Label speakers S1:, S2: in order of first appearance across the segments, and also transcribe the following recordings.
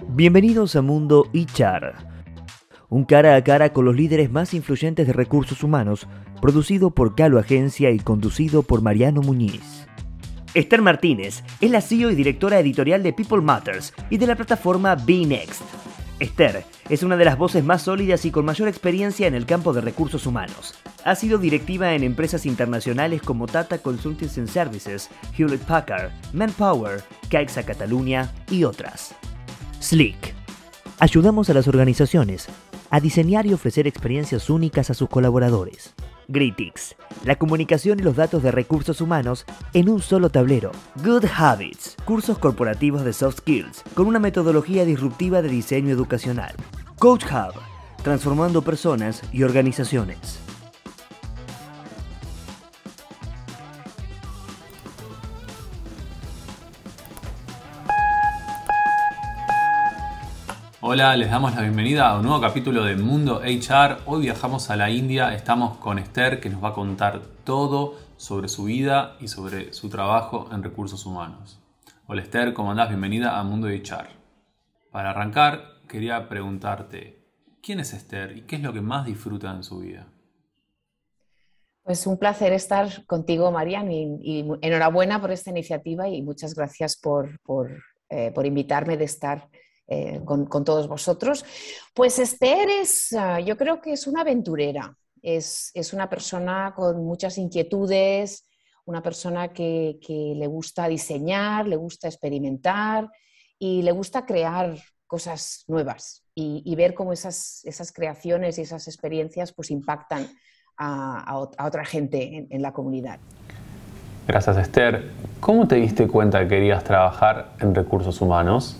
S1: Bienvenidos a Mundo HR, un cara a cara con los líderes más influyentes de recursos humanos, producido por Calo Agencia y conducido por Mariano Muñiz. Esther Martínez es la CEO y directora editorial de People Matters y de la plataforma Be Next. Esther es una de las voces más sólidas y con mayor experiencia en el campo de recursos humanos. Ha sido directiva en empresas internacionales como Tata Consulting Services, Hewlett Packard, Manpower, Caixa Cataluña y otras. Slick. Ayudamos a las organizaciones a diseñar y ofrecer experiencias únicas a sus colaboradores. Gritix, la comunicación y los datos de recursos humanos en un solo tablero. Good Habits, cursos corporativos de soft skills con una metodología disruptiva de diseño educacional. Coach Hub, transformando personas y organizaciones.
S2: Hola, les damos la bienvenida a un nuevo capítulo de Mundo HR. Hoy viajamos a la India, estamos con Esther que nos va a contar todo sobre su vida y sobre su trabajo en recursos humanos. Hola Esther, ¿cómo andás? Bienvenida a Mundo HR. Para arrancar, quería preguntarte, ¿quién es Esther y qué es lo que más disfruta en su vida?
S3: Pues un placer estar contigo, Marian, y, enhorabuena por esta iniciativa y muchas gracias por, por, eh, por invitarme de estar eh, con, todos vosotros. Pues Esther es, ah, yo creo que es una aventurera, es, una persona con muchas inquietudes, una persona que, le gusta diseñar, le gusta experimentar y le gusta crear cosas nuevas y, ver cómo esas, esas, creaciones y esas experiencias pues impactan a, otra gente en, en, la comunidad.
S2: Gracias Esther. ¿Cómo te diste cuenta que querías trabajar en recursos humanos?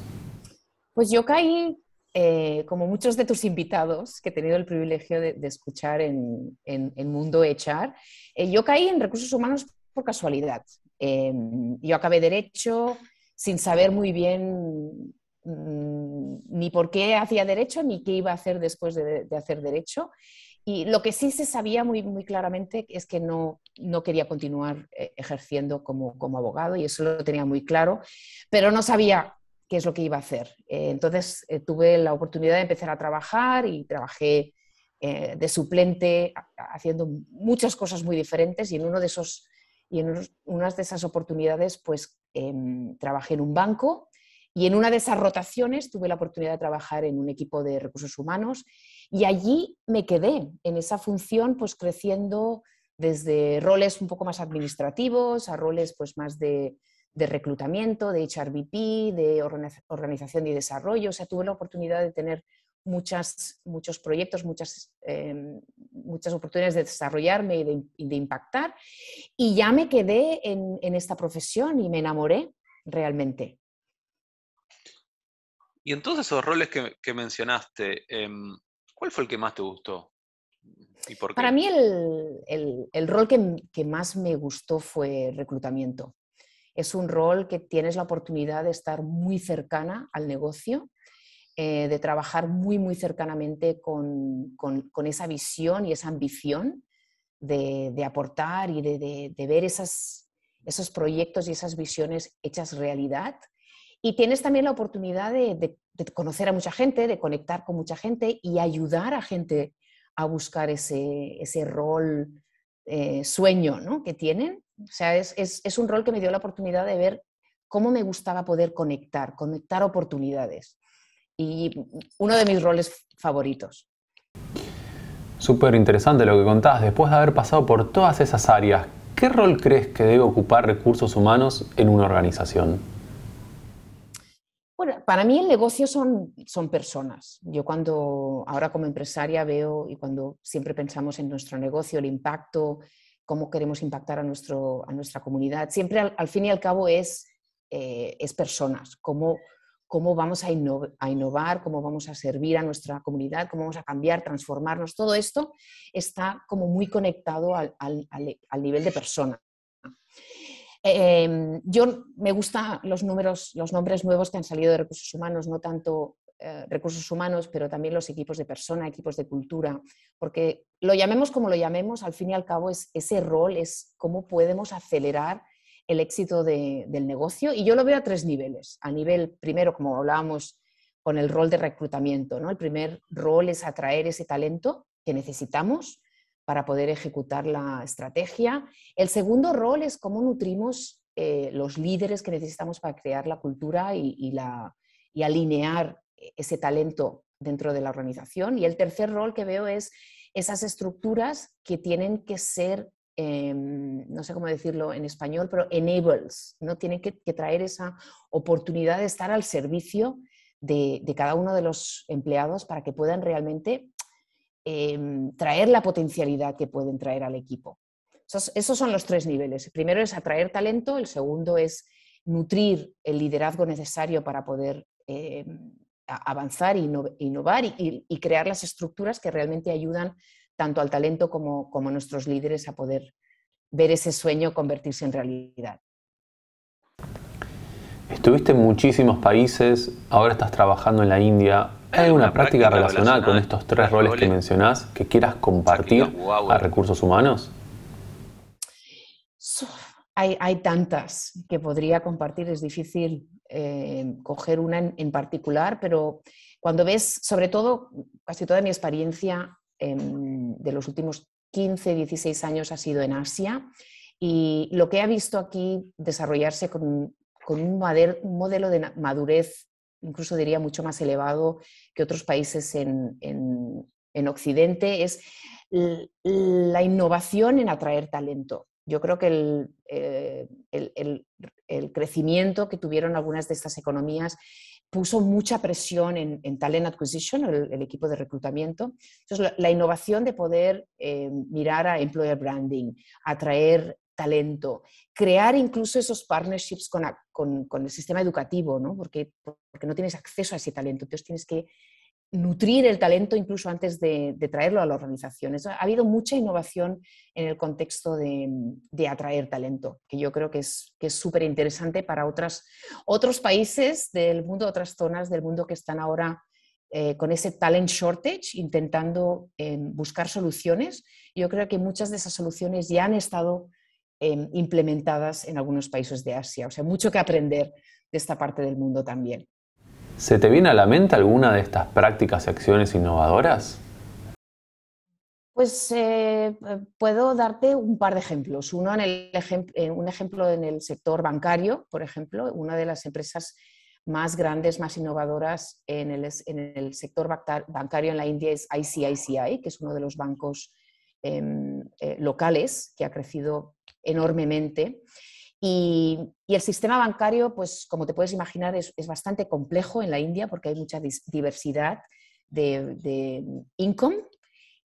S3: Pues yo caí, eh, como muchos de tus invitados que he tenido el privilegio de, escuchar en, en, Mundo Echar, eh, yo caí en recursos humanos por casualidad. Em, yo acabé derecho sin saber muy bien mm, ni por qué hacía derecho ni qué iba a hacer después de, hacer derecho. Y lo que sí se sabía muy, muy claramente es que no, no quería continuar eh, ejerciendo como, como, abogado y eso lo tenía muy claro, pero no sabía qué es lo que iba a hacer. Eh, entonces eh, tuve la oportunidad de empezar a trabajar y trabajé eh, de suplente haciendo muchas cosas muy diferentes y en uno de esos y en unas de esas oportunidades pues em, trabajé en un banco y en una de esas rotaciones tuve la oportunidad de trabajar en un equipo de recursos humanos y allí me quedé en esa función pues creciendo desde roles un poco más administrativos a roles pues más de, de reclutamiento, de HRBP, de organización y desarrollo. O sea, tuve la oportunidad de tener muchas, muchos proyectos, muchas, em, muchas oportunidades de desarrollarme y de, impactar. Y ya me quedé en, esta profesión y me enamoré realmente.
S2: Y en todos esos roles que, mencionaste, em, ¿cuál fue el que más te gustó?
S3: ¿Y por qué? Para mí el, el rol que, que, más me gustó fue reclutamiento es un rol que tienes la oportunidad de estar muy cercana al negocio, eh, de trabajar muy, muy cercanamente con, esa visión y esa ambición de, aportar y de, ver esas, esos proyectos y esas visiones hechas realidad. Y tienes también la oportunidad de, conocer a mucha gente, de conectar con mucha gente y ayudar a gente a buscar ese, ese rol eh, sueño ¿no? que tienen o sea, es, un rol que me dio la oportunidad de ver cómo me gustaba poder conectar, conectar oportunidades. Y uno de mis roles favoritos.
S2: Súper interesante lo que contabas. Después de haber pasado por todas esas áreas, ¿qué rol crees que debe ocupar recursos humanos en una organización?
S3: Para mí el negocio son, son personas. Yo cuando, ahora como empresaria veo y cuando siempre pensamos en nuestro negocio, el impacto cómo queremos impactar a, nuestro, a nuestra comunidad. Siempre al, fin y al cabo es, eh, es personas, cómo, cómo vamos a, innovar, cómo vamos a servir a nuestra comunidad, cómo vamos a cambiar, transformarnos. Todo esto está como muy conectado al, al, nivel de persona. Em, yo me gustan los números, los nombres nuevos que han salido de recursos humanos, no tanto eh, recursos humanos, pero también los equipos de persona, equipos de cultura, porque lo llamemos como lo llamemos, al fin y al cabo es ese rol, es cómo podemos acelerar el éxito del negocio. Y yo lo veo a tres niveles. A nivel, primero, como hablábamos, con el rol de reclutamiento. ¿no? El primer rol es atraer ese talento que necesitamos para poder ejecutar la estrategia. El segundo rol es cómo nutrimos eh, los líderes que necesitamos para crear la cultura y, alinear ese talento dentro de la organización. Y el tercer rol que veo es esas estructuras que tienen que ser, em, no sé cómo decirlo en español, pero enables, ¿no? Tienen que, traer esa oportunidad de estar al servicio de, cada uno de los empleados para que puedan realmente em, traer la potencialidad que pueden traer al equipo. Esos, son los tres niveles. El primero es atraer talento, el segundo es nutrir el liderazgo necesario para poder em, avanzar, innovar y, y, crear las estructuras que realmente ayudan tanto al talento como, como a nuestros líderes a poder ver ese sueño convertirse en realidad.
S2: Estuviste en muchísimos países, ahora estás trabajando en la India. ¿Hay alguna práctica, relacionada, con estos tres roles, que mencionás que quieras compartir a recursos humanos?
S3: Hay, hay, tantas que podría compartir, es difícil eh, coger una en, particular, pero cuando ves, sobre todo, casi toda mi experiencia em, de los últimos 15, 16 años ha sido en Asia y lo que he visto aquí desarrollarse con, un, modelo de madurez, incluso diría mucho más elevado que otros países en, Occidente, es la innovación en atraer talento. Yo creo que el, eh, el, crecimiento que tuvieron algunas de estas economías puso mucha presión en, talent acquisition, el, equipo de reclutamiento. Entonces, la, innovación de poder eh, mirar a employer branding, atraer talento, crear incluso esos partnerships con, el sistema educativo, ¿no? Porque, porque no tienes acceso a ese talento, entonces tienes que nutrir el talento incluso antes de, traerlo a la organización. ha habido mucha innovación en el contexto de, atraer talento, que yo creo que es súper interesante para otros países del mundo, otras zonas del mundo que están ahora eh, con ese talent shortage, intentando eh, buscar soluciones. Yo creo que muchas de esas soluciones ya han estado eh, implementadas en algunos países de Asia. O sea, mucho que aprender de esta parte del mundo también.
S2: ¿Se te viene a la mente alguna de estas prácticas y acciones innovadoras?
S3: Pues eh, puedo darte un par de ejemplos. Uno en el eh, un ejemplo en el sector bancario, por ejemplo, una de las empresas más grandes, más innovadoras en el, en el sector bancario en la India es ICICI, que es uno de los bancos em, eh, locales que ha crecido enormemente. Y, el sistema bancario, pues como te puedes imaginar, es, bastante complejo en la India porque hay mucha diversidad de, income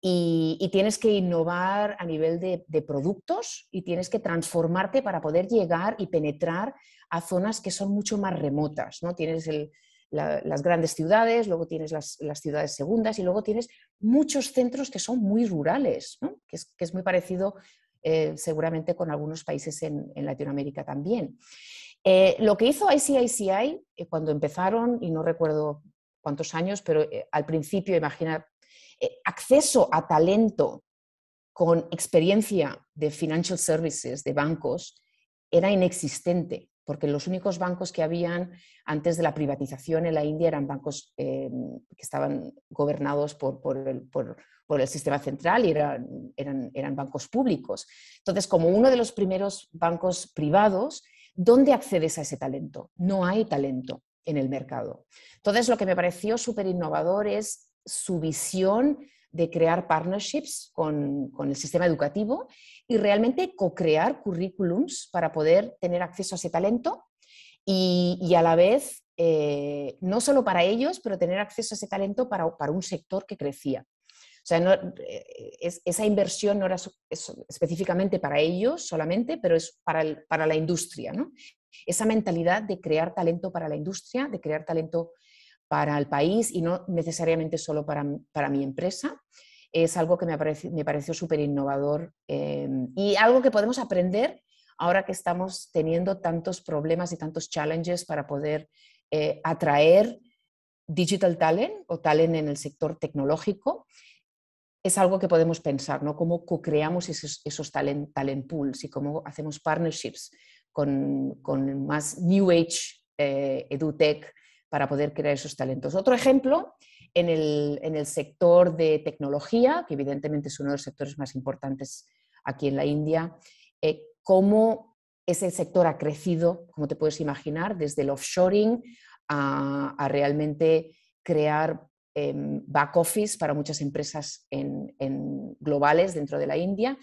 S3: y, tienes que innovar a nivel de, productos y tienes que transformarte para poder llegar y penetrar a zonas que son mucho más remotas. ¿no? Tienes las grandes ciudades, luego tienes las, ciudades segundas y luego tienes muchos centros que son muy rurales, que, es, que, es, muy parecido eh, seguramente con algunos países en, Latinoamérica también. Eh, lo que hizo ICICI eh, cuando empezaron, y no recuerdo cuántos años, pero al principio, imagina, acceso a talento con experiencia de financial services, de bancos, era inexistente, porque los únicos bancos que habían antes de la privatización en la India eran bancos que estaban gobernados por, el, sistema central y eran bancos públicos. Entonces, como uno de los primeros bancos privados, ¿dónde accedes a ese talento? No hay talento en el mercado. Entonces, lo que me pareció súper innovador es su visión de crear partnerships con, con, el sistema educativo y realmente co-crear currículums para poder tener acceso a ese talento y, y a la vez, eh, no solo para ellos, pero tener acceso a ese talento para, para un sector que crecía. O sea, eh, esa inversión no era específicamente para ellos solamente, pero es para, para la industria. Esa mentalidad de crear talento para la industria, de crear talento para el país y no necesariamente solo para, para mi empresa, es algo que me, me pareció súper innovador em, y algo que podemos aprender ahora que estamos teniendo tantos problemas y tantos challenges para poder eh, atraer digital talent o talent en el sector tecnológico es algo que podemos pensar, ¿no? Cómo co-creamos esos, esos talent, talent, pools y cómo hacemos partnerships con, con más New Age, eh, EduTech, para poder crear esos talentos. Otro ejemplo, en el, sector de tecnología, que evidentemente es uno de los sectores más importantes aquí en la India, eh, cómo ese sector ha crecido, como te puedes imaginar, desde el offshoring a, realmente crear em, back office para muchas empresas en, globales dentro de la India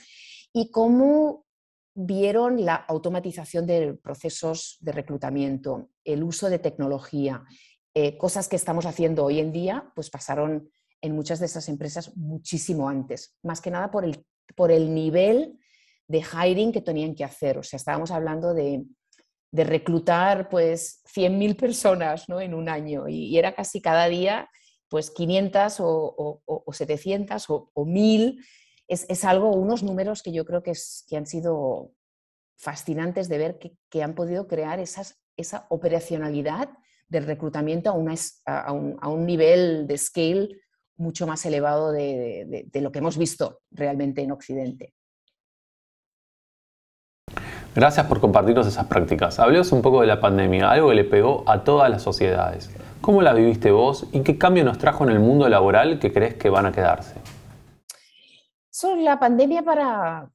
S3: y cómo vieron la automatización de procesos de reclutamiento, el uso de tecnología, eh, cosas que estamos haciendo hoy en día, pues pasaron en muchas de esas empresas muchísimo antes, más que nada por el, por el nivel de hiring que tenían que hacer. O sea, estábamos hablando de, reclutar pues 100.000 personas ¿no? en un año y, era casi cada día pues 500 o, o, 700 o, 1.000 es, algo, unos números que yo creo que, han sido fascinantes de ver que, han podido crear esa operacionalidad del reclutamiento a, un, nivel de scale mucho más elevado de, de, lo que hemos visto realmente en Occidente.
S2: Gracias por compartirnos esas prácticas. Hablemos un poco de la pandemia, algo que le pegó a todas las sociedades. ¿Cómo la viviste vos y qué cambio nos trajo en el mundo laboral que crees que van a quedarse?
S3: La pandemia para,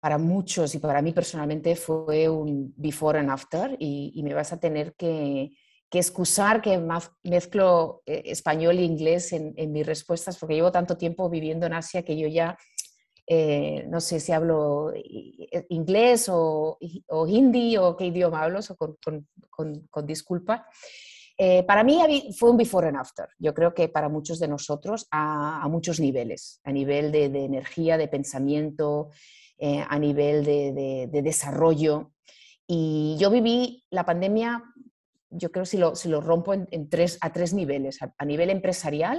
S3: para muchos y para mí personalmente fue un before and after y, me vas a tener que, excusar que mezclo eh, español e inglés en, mis respuestas porque llevo tanto tiempo viviendo en Asia que yo ya eh, no sé si hablo eh, inglés o, hindi o qué idioma hablo, con disculpa. Eh, para mí fue un before and after. Yo creo que para muchos de nosotros a, muchos niveles, a nivel de, energía, de pensamiento, eh, a nivel de, desarrollo. Y yo viví la pandemia, yo creo si lo, si lo rompo en, tres, a tres niveles. A, nivel empresarial,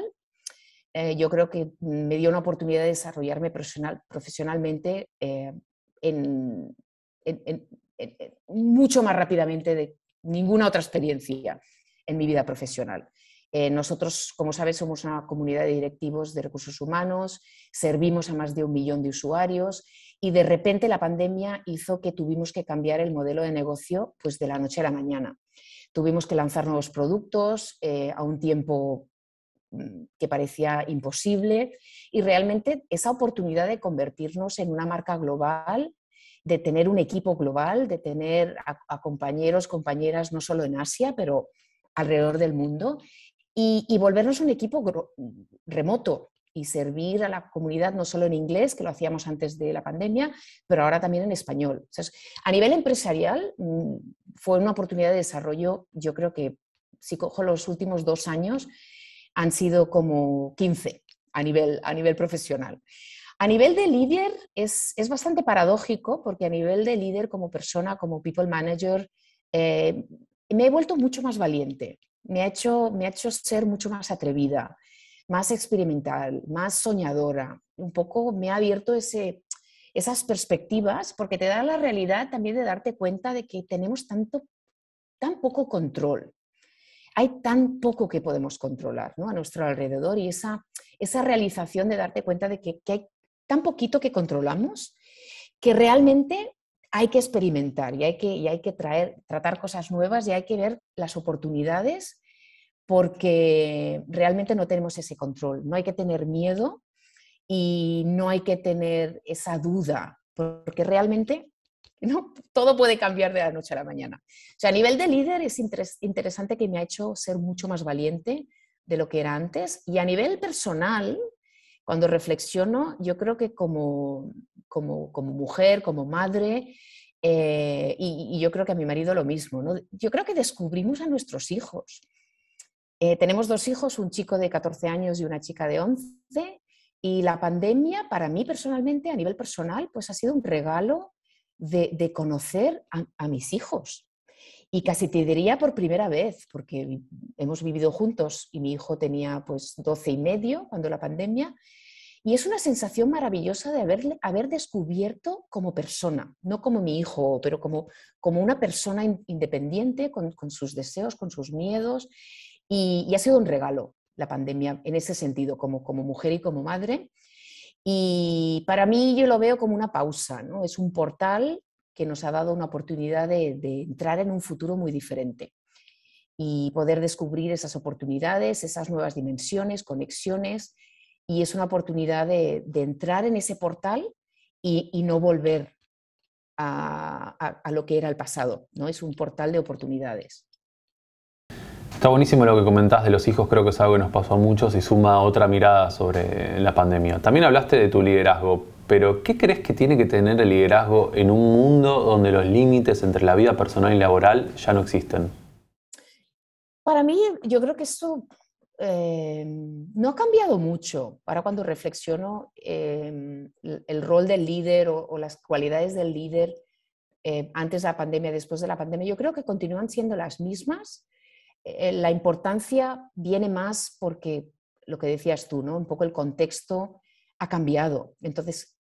S3: eh, yo creo que me dio una oportunidad de desarrollarme profesional, profesionalmente mucho más rápidamente de ninguna otra experiencia en mi vida profesional. Eh, nosotros, como sabes, somos una comunidad de directivos de recursos humanos, servimos a más de un millón de usuarios y de repente la pandemia hizo que tuvimos que cambiar el modelo de negocio pues, de la noche a la mañana. Tuvimos que lanzar nuevos productos eh, a un tiempo mm, que parecía imposible y realmente esa oportunidad de convertirnos en una marca global de tener un equipo global, de tener a compañeros, compañeras, no solo en Asia, pero alrededor del mundo y, volvernos un equipo remoto y servir a la comunidad no solo en inglés, que lo hacíamos antes de la pandemia, pero ahora también en español. a nivel empresarial mm, fue una oportunidad de desarrollo, yo creo que si cojo los últimos dos años, han sido como 15 a nivel, a nivel profesional. A nivel de líder es, es, bastante paradójico porque a nivel de líder como persona, como people manager, eh, me he vuelto mucho más valiente, me ha, hecho, me ha hecho ser mucho más atrevida, más experimental, más soñadora. Un poco me ha abierto ese, esas perspectivas porque te da la realidad también de darte cuenta de que tenemos tanto, tan poco control. Hay tan poco que podemos controlar ¿no? a nuestro alrededor y esa, esa realización de darte cuenta de que, que hay tan poquito que controlamos que realmente hay que experimentar y hay que, y hay que tratar cosas nuevas y hay que ver las oportunidades porque realmente no tenemos ese control. No hay que tener miedo y no hay que tener esa duda, porque realmente ¿no? todo puede cambiar de la noche a la mañana. O sea, a nivel de líder es interesante que me ha hecho ser mucho más valiente de lo que era antes y a nivel personal, cuando reflexiono, yo creo que como, como, mujer, como madre, eh, y, yo creo que a mi marido lo mismo. ¿no? Yo creo que descubrimos a nuestros hijos. Eh, tenemos dos hijos, un chico de 14 años y una chica de 11, y la pandemia para mí personalmente, a nivel personal, pues ha sido un regalo de, conocer a, mis hijos. Y casi te diría por primera vez, porque hemos vivido juntos y mi hijo tenía pues 12 y medio cuando la pandemia, y es una sensación maravillosa de haber, haber descubierto como persona, no como mi hijo, pero como, como una persona independiente con, sus deseos, con sus miedos. Y, ha sido un regalo la pandemia en ese sentido, como, como mujer y como madre. Y para mí yo lo veo como una pausa, ¿no? es un portal que nos ha dado una oportunidad de entrar en un futuro muy diferente. y poder descubrir esas oportunidades, esas nuevas dimensiones, conexiones, y es una oportunidad de, entrar en ese portal y, no volver a, a, lo que era el pasado, ¿no? Es un portal de oportunidades.
S2: Está buenísimo lo que comentás de los hijos, creo que es algo que nos pasó a muchos y suma otra mirada sobre la pandemia. También hablaste de tu liderazgo, pero ¿qué crees que tiene que tener el liderazgo en un mundo donde los límites entre la vida personal y laboral ya no existen?
S3: Para mí, yo creo que eso eh, no ha cambiado mucho. Para cuando reflexiono eh, el rol del líder o, las cualidades del líder eh, antes de la pandemia, después de la pandemia, yo creo que continúan siendo las mismas eh, la importancia viene más porque lo que decías tú, ¿no? Un poco el contexto ha cambiado. Entonces,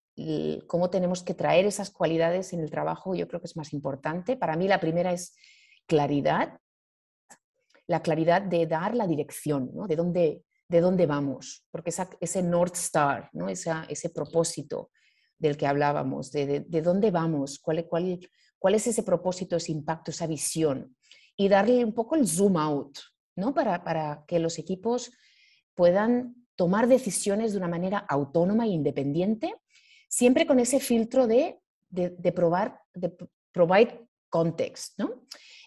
S3: cómo tenemos que traer esas cualidades en el trabajo, yo creo que es más importante. Para mí la primera es claridad, la claridad de dar la dirección, ¿no? de, dónde, de dónde vamos, porque ese North Star, ¿no? ese propósito del que hablábamos, de, dónde vamos, cuál, cuál, cuál es ese propósito, ese impacto, esa visión y darle un poco el zoom out, ¿no? Para, para que los equipos puedan tomar decisiones de una manera autónoma e independiente, siempre con ese filtro de, de, probar, de provide context, ¿no?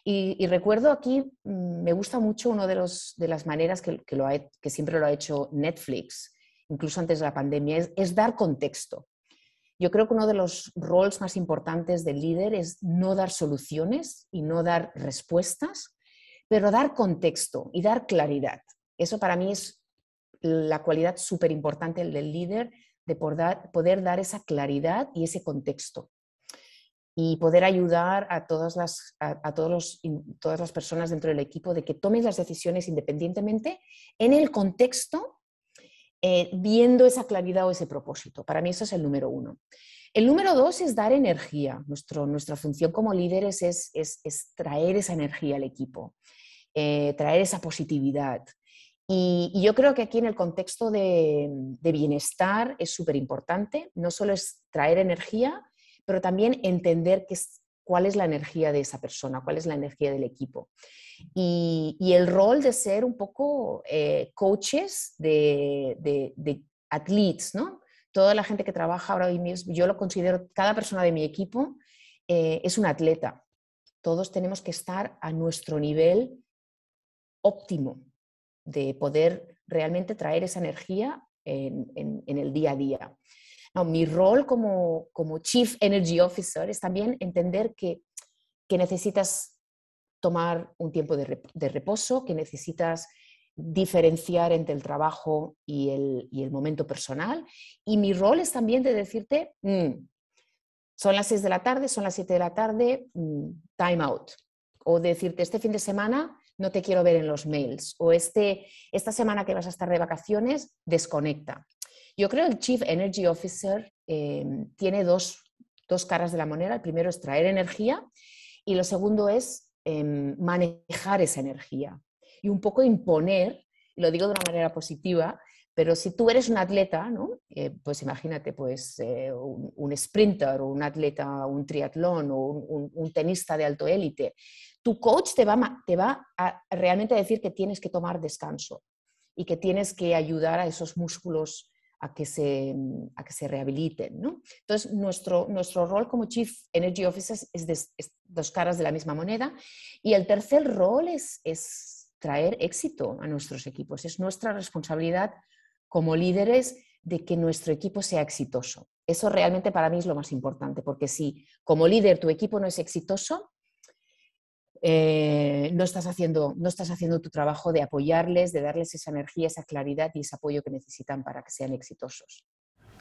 S3: Y, recuerdo aquí, mm, me gusta mucho una de, de las maneras que, que, siempre lo ha hecho Netflix, incluso antes de la pandemia, es, es dar contexto. Yo creo que uno de los roles más importantes del líder es no dar soluciones y no dar respuestas, pero dar contexto y dar claridad. Eso para mí es la cualidad súper importante del líder, de poder dar esa claridad y ese contexto y poder ayudar a todas las, a, todos todas las personas dentro del equipo de que tomen las decisiones independientemente en el contexto eh, viendo esa claridad o ese propósito. Para mí eso es el número uno. El número dos es dar energía. Nuestro, nuestra función como líderes es, es, traer esa energía al equipo, eh, traer esa positividad. Y, yo creo que aquí en el contexto de, de bienestar es súper importante. No solo es traer energía, pero también entender que es, cuál es la energía de esa persona, cuál es la energía del equipo. Y, el rol de ser un poco eh, coaches de, de, athletes, ¿no? Toda la gente que trabaja ahora mismo, yo lo considero, cada persona de mi equipo eh, es un atleta. Todos tenemos que estar a nuestro nivel óptimo de poder realmente traer esa energía en, en, el día a día. Mi rol como, como, Chief Energy Officer es también entender que, que necesitas tomar un tiempo de, reposo, que necesitas diferenciar entre el trabajo y el, momento personal. Y mi rol es también de decirte, mm, son las 6 de la tarde, son las 7 de la tarde, mm, time out. O decirte, este fin de semana no te quiero ver en los mails. O este, esta semana que vas a estar de vacaciones, desconecta. Yo creo que el Chief Energy Officer em, tiene dos, dos caras de la moneda. El primero es traer energía y lo segundo es Em, manejar esa energía y un poco imponer, lo digo de una manera positiva, pero si tú eres un atleta, ¿no? Eh, pues imagínate, pues eh, un, sprinter o un atleta, un triatlón o un, tenista de alto élite, tu coach te va, te va a realmente decir que tienes que tomar descanso y que tienes que ayudar a esos músculos a que se, a que se rehabiliten. ¿no? Entonces, nuestro, nuestro rol como Chief Energy Officer es, dos caras de la misma moneda. Y el tercer rol es, es traer éxito a nuestros equipos. Es nuestra responsabilidad como líderes de que nuestro equipo sea exitoso. Eso realmente para mí es lo más importante, porque si como líder tu equipo no es exitoso, eh, no, estás haciendo, no estás haciendo tu trabajo de apoyarles, de darles esa energía, esa claridad y ese apoyo que necesitan para que sean exitosos.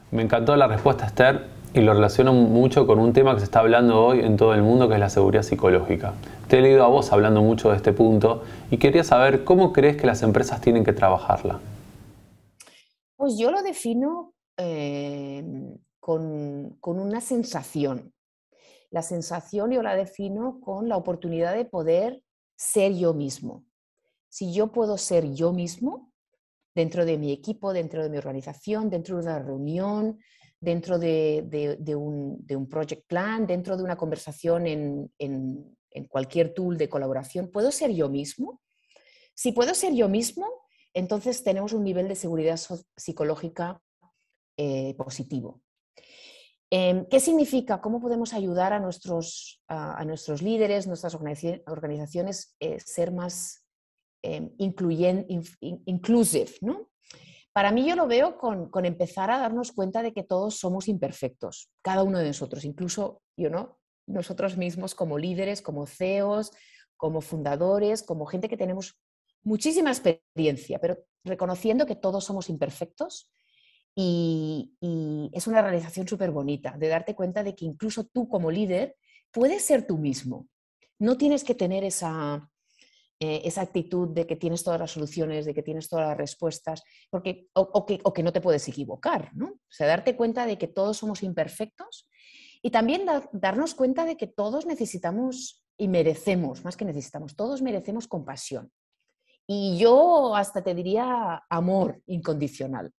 S2: Me encantó la respuesta, Esther, y lo relaciono mucho con un tema que se está hablando hoy en todo el mundo, que es la seguridad psicológica. Te he leído a vos hablando mucho de este punto y quería saber cómo crees que las empresas tienen que trabajarla.
S3: Pues yo lo defino eh, con, con, una sensación la sensación yo la defino con la oportunidad de poder ser yo mismo. Si yo puedo ser yo mismo dentro de mi equipo, dentro de mi organización, dentro de una reunión, dentro de, un, project plan, dentro de una conversación en, cualquier tool de colaboración, puedo ser yo mismo, Si puedo ser yo mismo, entonces tenemos un nivel de seguridad psicológica eh, positivo. Em, ¿Qué significa? ¿Cómo podemos ayudar a nuestros, a, nuestros líderes, nuestras organizaciones, a eh, ser más eh, inclusive? ¿no? Para mí yo lo veo con, con, empezar a darnos cuenta de que todos somos imperfectos, cada uno de nosotros, incluso yo no, nosotros mismos como líderes, como CEOs, como fundadores, como gente que tenemos muchísima experiencia, pero reconociendo que todos somos imperfectos y, es una realización súper bonita, de darte cuenta de que incluso tú como líder puedes ser tú mismo. No tienes que tener esa, eh, esa actitud de que tienes todas las soluciones, de que tienes todas las respuestas, porque, o, que, o que, no te puedes equivocar. ¿no? O sea, darte cuenta de que todos somos imperfectos y también darnos cuenta de que todos necesitamos y merecemos, más que necesitamos, todos merecemos compasión. Y yo hasta te diría amor incondicional.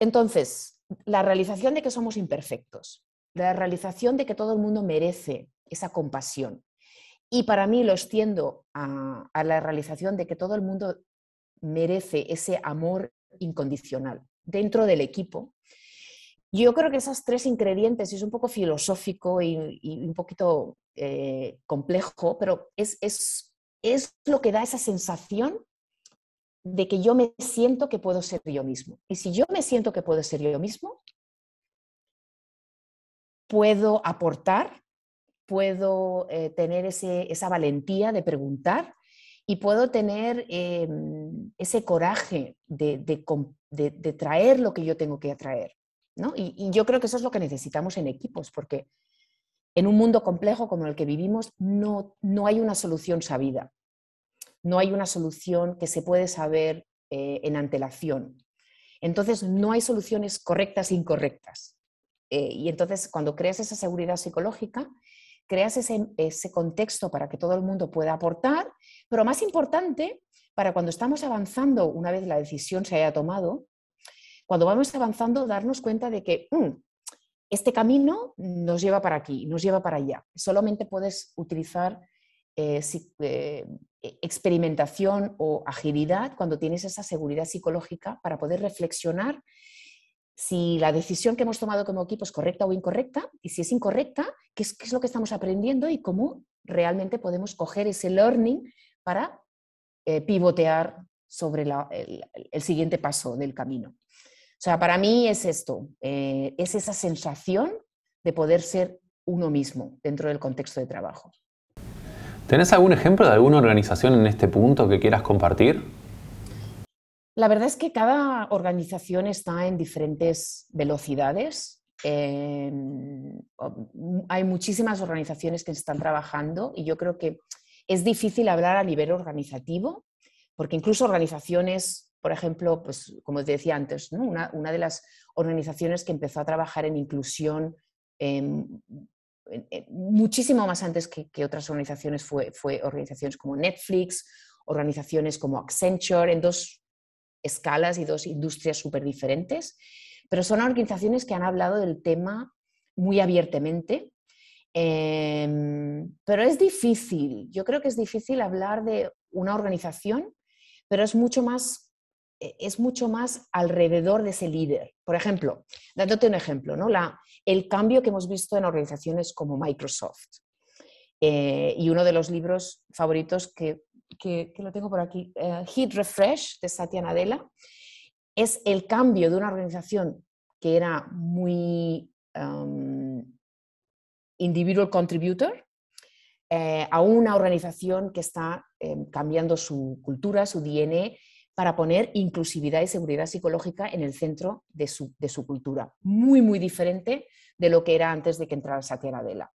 S3: Entonces, la realización de que somos imperfectos, la realización de que todo el mundo merece esa compasión. Y para mí lo extiendo a, la realización de que todo el mundo merece ese amor incondicional dentro del equipo. Yo creo que esos tres ingredientes, es un poco filosófico y, un poquito eh, complejo, pero es, es, es lo que da esa sensación de que yo me siento que puedo ser yo mismo. Y si yo me siento que puedo ser yo mismo, puedo aportar, puedo eh, tener esa valentía de preguntar y puedo tener em, ese coraje de, traer lo que yo tengo que atraer. Y, y, yo creo que eso es lo que necesitamos en equipos, porque en un mundo complejo como el que vivimos no, no hay una solución sabida no hay una solución que se puede saber eh, en antelación. Entonces, no hay soluciones correctas e incorrectas. Eh, y entonces, cuando creas esa seguridad psicológica, creas ese, contexto para que todo el mundo pueda aportar, pero más importante, para cuando estamos avanzando, una vez la decisión se haya tomado, cuando vamos avanzando, darnos cuenta de que mm, este camino nos lleva para aquí, nos lleva para allá. Solamente puedes utilizar eh, e, experimentación o agilidad cuando tienes esa seguridad psicológica para poder reflexionar si la decisión que hemos tomado como equipo es correcta o incorrecta y si es incorrecta, qué es, lo que estamos aprendiendo y cómo realmente podemos coger ese learning para eh, pivotear sobre el, siguiente paso del camino. O sea, para mí es esto, es esa sensación de poder ser uno mismo dentro del contexto de trabajo.
S2: ¿Tenés algún ejemplo de alguna organización en este punto que quieras compartir?
S3: La verdad es que cada organización está en diferentes velocidades. Em, hay muchísimas organizaciones que están trabajando y yo creo que es difícil hablar a nivel organizativo, porque incluso organizaciones, por ejemplo, pues como te decía antes, una, de las organizaciones que empezó a trabajar en inclusión em, muchísimo más antes que, otras organizaciones fue, fue, organizaciones como Netflix, organizaciones como Accenture, en dos escalas y dos industrias súper diferentes, pero son organizaciones que han hablado del tema muy abiertamente. Em, pero es difícil, yo creo que es difícil hablar de una organización, pero es mucho más e, es mucho más alrededor de ese líder. Por ejemplo, dándote un ejemplo, ¿no? La, el cambio que hemos visto en organizaciones como Microsoft. Eh, y uno de los libros favoritos que, que, lo tengo por aquí, Hit Refresh de Satya Nadella, es el cambio de una organización que era muy um, individual contributor eh, a una organización que está cambiando su cultura, su DNA para poner inclusividad y seguridad psicológica en el centro de su, cultura. Muy, muy diferente de lo que era antes de que entrara Satya Nadella,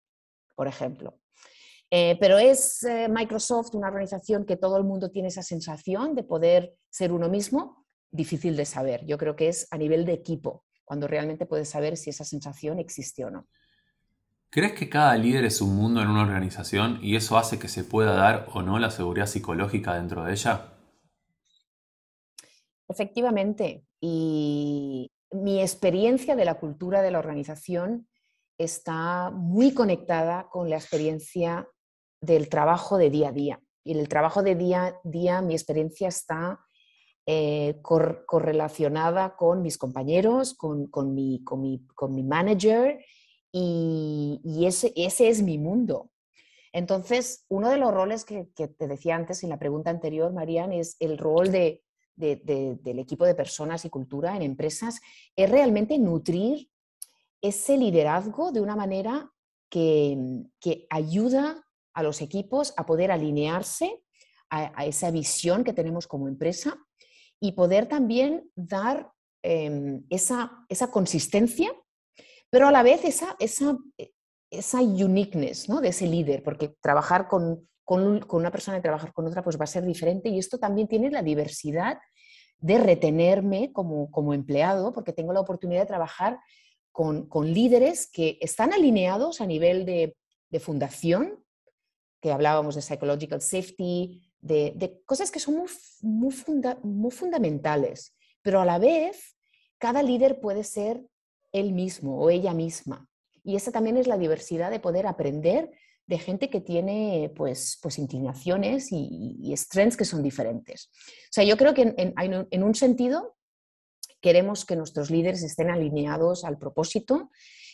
S3: por ejemplo. Eh, pero es eh, Microsoft una organización que todo el mundo tiene esa sensación de poder ser uno mismo, difícil de saber. Yo creo que es a nivel de equipo, cuando realmente puedes saber si esa sensación existe o no.
S2: ¿Crees que cada líder es un mundo en una organización y eso hace que se pueda dar o no la seguridad psicológica dentro de ella?
S3: Efectivamente, y mi experiencia de la cultura de la organización está muy conectada con la experiencia del trabajo de día a día. en el trabajo de día a día mi experiencia está eh, correlacionada con mis compañeros, con, mi, con, mi, manager y, ese, ese, es mi mundo. Entonces, uno de los roles que, te decía antes en la pregunta anterior, Marian, es el rol de, del equipo de personas y cultura en empresas, es realmente nutrir ese liderazgo de una manera que, que ayuda a los equipos a poder alinearse a, esa visión que tenemos como empresa y poder también dar em, esa, esa, consistencia, pero a la vez esa, esa, esa uniqueness ¿no? de ese líder, porque trabajar con, con, una persona y trabajar con otra pues va a ser diferente y esto también tiene la diversidad de retenerme como, como empleado, porque tengo la oportunidad de trabajar con, con líderes que están alineados a nivel de, de fundación, que hablábamos de psychological safety, de, cosas que son muy, muy, fundamentales, pero a la vez cada líder puede ser él mismo o ella misma. Y esa también es la diversidad de poder aprender de gente que tiene pues, pues inclinaciones y, strengths que son diferentes. O sea, yo creo que en, en un sentido queremos que nuestros líderes estén alineados al propósito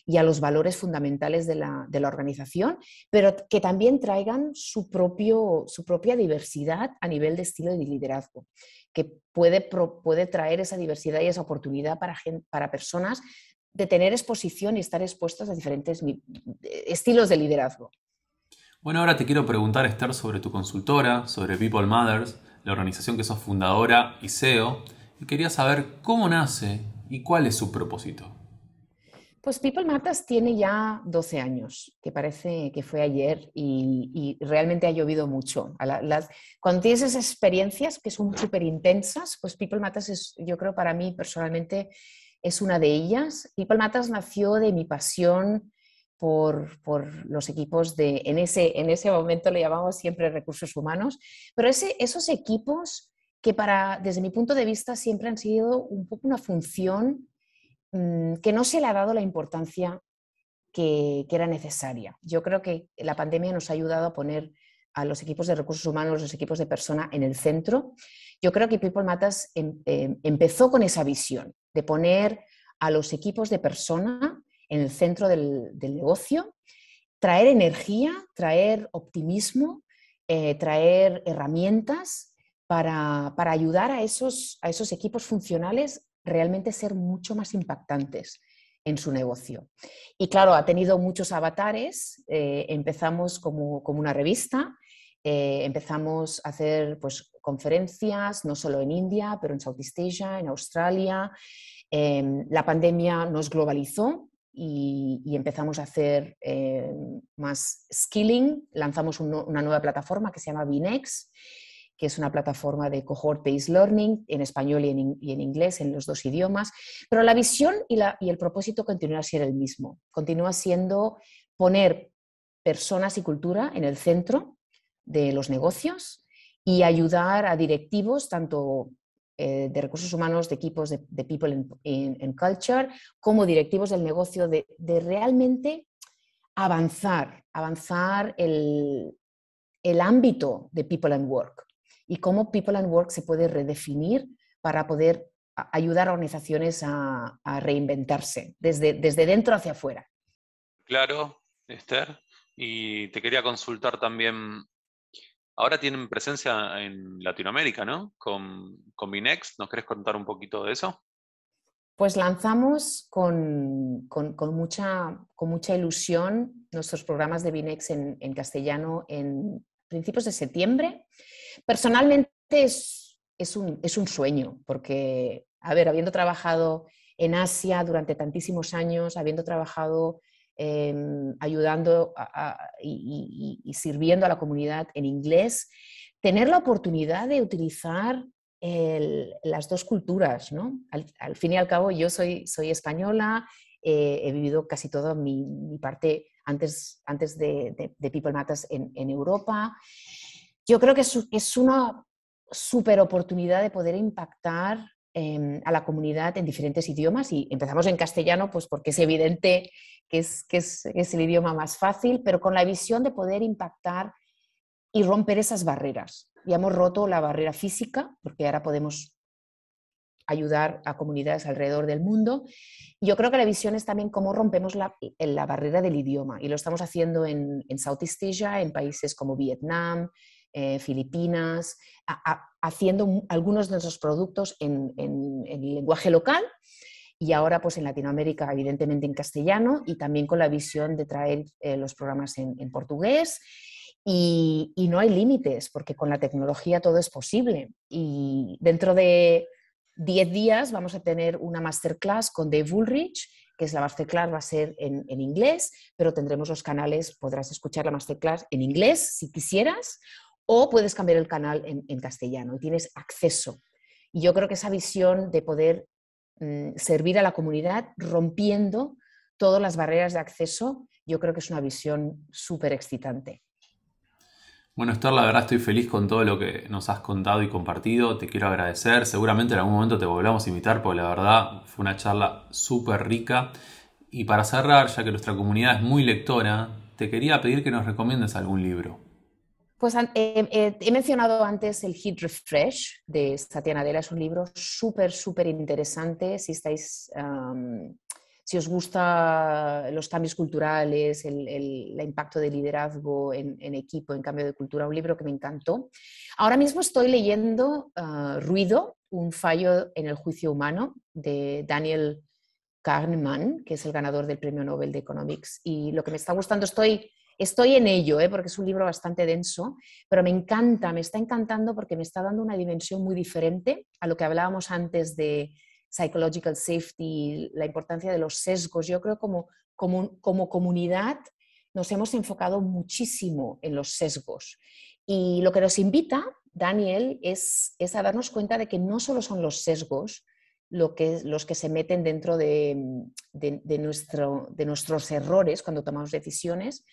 S3: y a los valores fundamentales de la, organización, pero que también traigan su, propio, su propia diversidad a nivel de estilo de liderazgo, que puede, puede traer esa diversidad y esa oportunidad para, para personas de tener exposición y estar expuestas a diferentes estilos de liderazgo.
S2: Bueno, ahora te quiero preguntar, Esther, sobre tu consultora, sobre People Matters, la organización que sos fundadora y CEO, y quería saber cómo nace y cuál es su propósito.
S3: Pues People Matters tiene ya 12 años, que parece que fue ayer y, realmente ha llovido mucho. cuando tienes esas experiencias que son súper intensas, pues People Matters es, yo creo para mí personalmente es una de ellas. People Matters nació de mi pasión por, los equipos de, en ese, en ese momento le llamamos siempre recursos humanos, pero ese, esos equipos que para, desde mi punto de vista siempre han sido un poco una función Mm, que no se le ha dado la importancia que, era necesaria. Yo creo que la pandemia nos ha ayudado a poner a los equipos de recursos humanos, los equipos de persona en el centro. Yo creo que People Matters em, em, empezó con esa visión de poner a los equipos de persona en el centro del, negocio, traer energía, traer optimismo, eh, traer herramientas para, para ayudar a esos, a esos equipos funcionales realmente ser mucho más impactantes en su negocio. Y claro, ha tenido muchos avatares. Eh, empezamos como, una revista, eh, empezamos a hacer pues, conferencias, no solo en India, pero en Southeast Asia, en Australia. Em, la pandemia nos globalizó y, empezamos a hacer em, más skilling. Lanzamos una nueva plataforma que se llama Binex que es una plataforma de cohort-based learning en español y en, inglés, en los dos idiomas, pero la visión y, y el propósito continúa siendo el mismo, continúa siendo poner personas y cultura en el centro de los negocios y ayudar a directivos, tanto eh, de recursos humanos, de equipos de, People in, Culture, como directivos del negocio, de, de realmente avanzar, avanzar el, el, ámbito de People and Work y cómo People and Work se puede redefinir para poder ayudar a organizaciones a, reinventarse desde, desde dentro hacia afuera.
S2: Claro, Esther. Y te quería consultar también, ahora tienen presencia en Latinoamérica, ¿no? Con, con Binext, ¿nos querés contar un poquito de eso?
S3: Pues lanzamos con, mucha, con mucha ilusión nuestros programas de Binex en, en castellano en principios de septiembre Personalmente es, un, sueño, porque, a ver, habiendo trabajado en Asia durante tantísimos años, habiendo trabajado em, ayudando y, sirviendo a la comunidad en inglés, tener la oportunidad de utilizar las dos culturas, ¿no? Al, fin y al cabo, yo soy, soy española, eh, he vivido casi toda mi, parte antes, antes de, People Matters en, en Europa yo creo que es, una super oportunidad de poder impactar em, a la comunidad en diferentes idiomas y empezamos en castellano pues porque es evidente que es, que es, el idioma más fácil, pero con la visión de poder impactar y romper esas barreras. Ya hemos roto la barrera física, porque ahora podemos ayudar a comunidades alrededor del mundo. Yo creo que la visión es también cómo rompemos la, la barrera del idioma y lo estamos haciendo en, en Southeast Asia, en países como Vietnam, eh, Filipinas, haciendo algunos de nuestros productos en, en, lenguaje local y ahora pues en Latinoamérica evidentemente en castellano y también con la visión de traer eh, los programas en, en portugués y, no hay límites porque con la tecnología todo es posible y dentro de 10 días vamos a tener una masterclass con Dave Woolrich, que es la masterclass va a ser en, inglés, pero tendremos los canales, podrás escuchar la masterclass en inglés si quisieras, o puedes cambiar el canal en, castellano y tienes acceso. Y yo creo que esa visión de poder mm, servir a la comunidad rompiendo todas las barreras de acceso, yo creo que es una visión súper excitante.
S2: Bueno, Esther, la verdad estoy feliz con todo lo que nos has contado y compartido. Te quiero agradecer. Seguramente en algún momento te volvamos a invitar porque la verdad fue una charla súper rica. Y para cerrar, ya que nuestra comunidad es muy lectora, te quería pedir que nos recomiendes algún libro.
S3: Pues eh, eh, he mencionado antes el Hit Refresh de Satya Nadella. Es un libro súper, súper interesante si estáis si os gustan los cambios culturales, el, impacto de liderazgo en, equipo, en cambio de cultura, un libro que me encantó. Ahora mismo estoy leyendo ah, Ruido, un fallo en el juicio humano de Daniel Kahneman, que es el ganador del Premio Nobel de Economics. Y lo que me está gustando, estoy, estoy en ello, ¿eh? porque es un libro bastante denso, pero me encanta, me está encantando porque me está dando una dimensión muy diferente a lo que hablábamos antes de psychological safety, la importancia de los sesgos. Yo creo como, como, como comunidad nos hemos enfocado muchísimo en los sesgos. Y lo que nos invita, Daniel, es, es a darnos cuenta de que no solo son los sesgos lo que, los que se meten dentro de, de, nuestro, de nuestros errores cuando tomamos decisiones,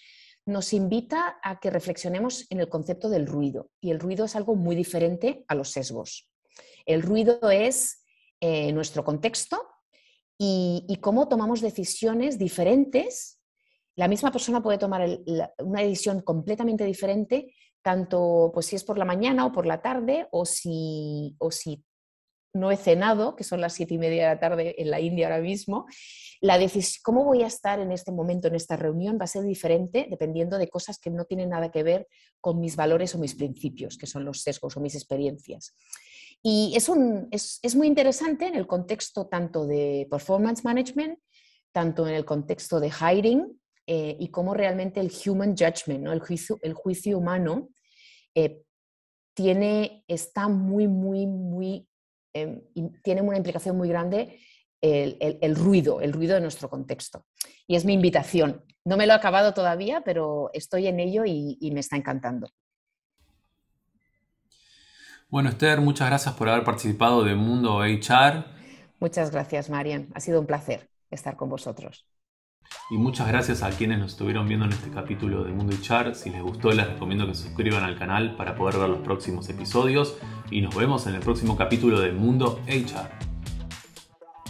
S3: nos invita a que reflexionemos en el concepto del ruido. Y el ruido es algo muy diferente a los sesgos. El ruido es eh, nuestro contexto y, cómo tomamos decisiones diferentes. La misma persona puede tomar una decisión completamente diferente, tanto pues, si es por la mañana o por la tarde, o si, o si no he cenado, que son las siete y media de la tarde en la India ahora mismo, la decisión, cómo voy a estar en este momento, en esta reunión, va a ser diferente dependiendo de cosas que no tienen nada que ver con mis valores o mis principios, que son los sesgos o mis experiencias. Y es, un, es, es, muy interesante en el contexto tanto de performance management, tanto en el contexto de hiring eh, y cómo realmente el human judgment, ¿no? el, juicio, el juicio humano, eh, tiene, está muy, muy, muy, eh, tiene una implicación muy grande el, el, el, ruido, el ruido de nuestro contexto. Y es mi invitación. No me lo he acabado todavía, pero estoy en ello y, y me está encantando.
S2: Bueno, Esther, muchas gracias por haber participado de Mundo HR.
S3: Muchas gracias, Marian. Ha sido un placer estar con vosotros.
S2: Y muchas gracias a quienes nos estuvieron viendo en este capítulo de Mundo HR. Si les gustó, les recomiendo que se suscriban al canal para poder ver los próximos episodios. Y nos vemos en el próximo capítulo de Mundo HR.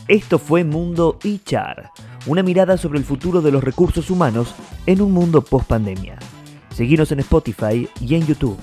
S1: Esto fue Mundo HR, una mirada sobre el futuro de los recursos humanos en un mundo post pandemia. Seguimos en Spotify y en YouTube.